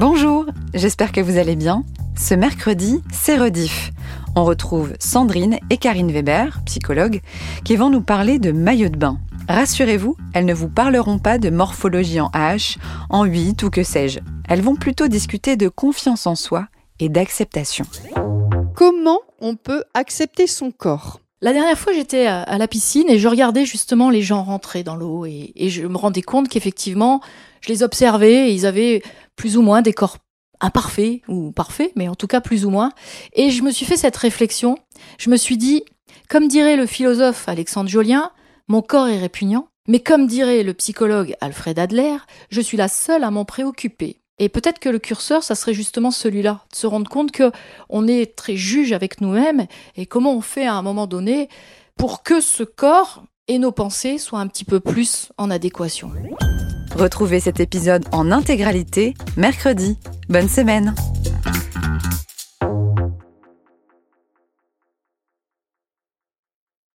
Bonjour, j'espère que vous allez bien. Ce mercredi, c'est Rediff. On retrouve Sandrine et Karine Weber, psychologues, qui vont nous parler de maillot de bain. Rassurez-vous, elles ne vous parleront pas de morphologie en H, en 8 ou que sais-je. Elles vont plutôt discuter de confiance en soi et d'acceptation. Comment on peut accepter son corps? La dernière fois, j'étais à la piscine et je regardais justement les gens rentrer dans l'eau et, je me rendais compte qu'effectivement, je les observais et ils avaient plus ou moins des corps imparfaits ou parfaits, mais en tout cas plus ou moins. Et je me suis fait cette réflexion. Je me suis dit, comme dirait le philosophe Alexandre Jolien, mon corps est répugnant, mais comme dirait le psychologue Alfred Adler, je suis la seule à m'en préoccuper. Et peut-être que le curseur, ça serait justement celui-là, de se rendre compte que on est très juge avec nous-mêmes et comment on fait à un moment donné pour que ce corps et nos pensées soient un petit peu plus en adéquation. Retrouvez cet épisode en intégralité mercredi. Bonne semaine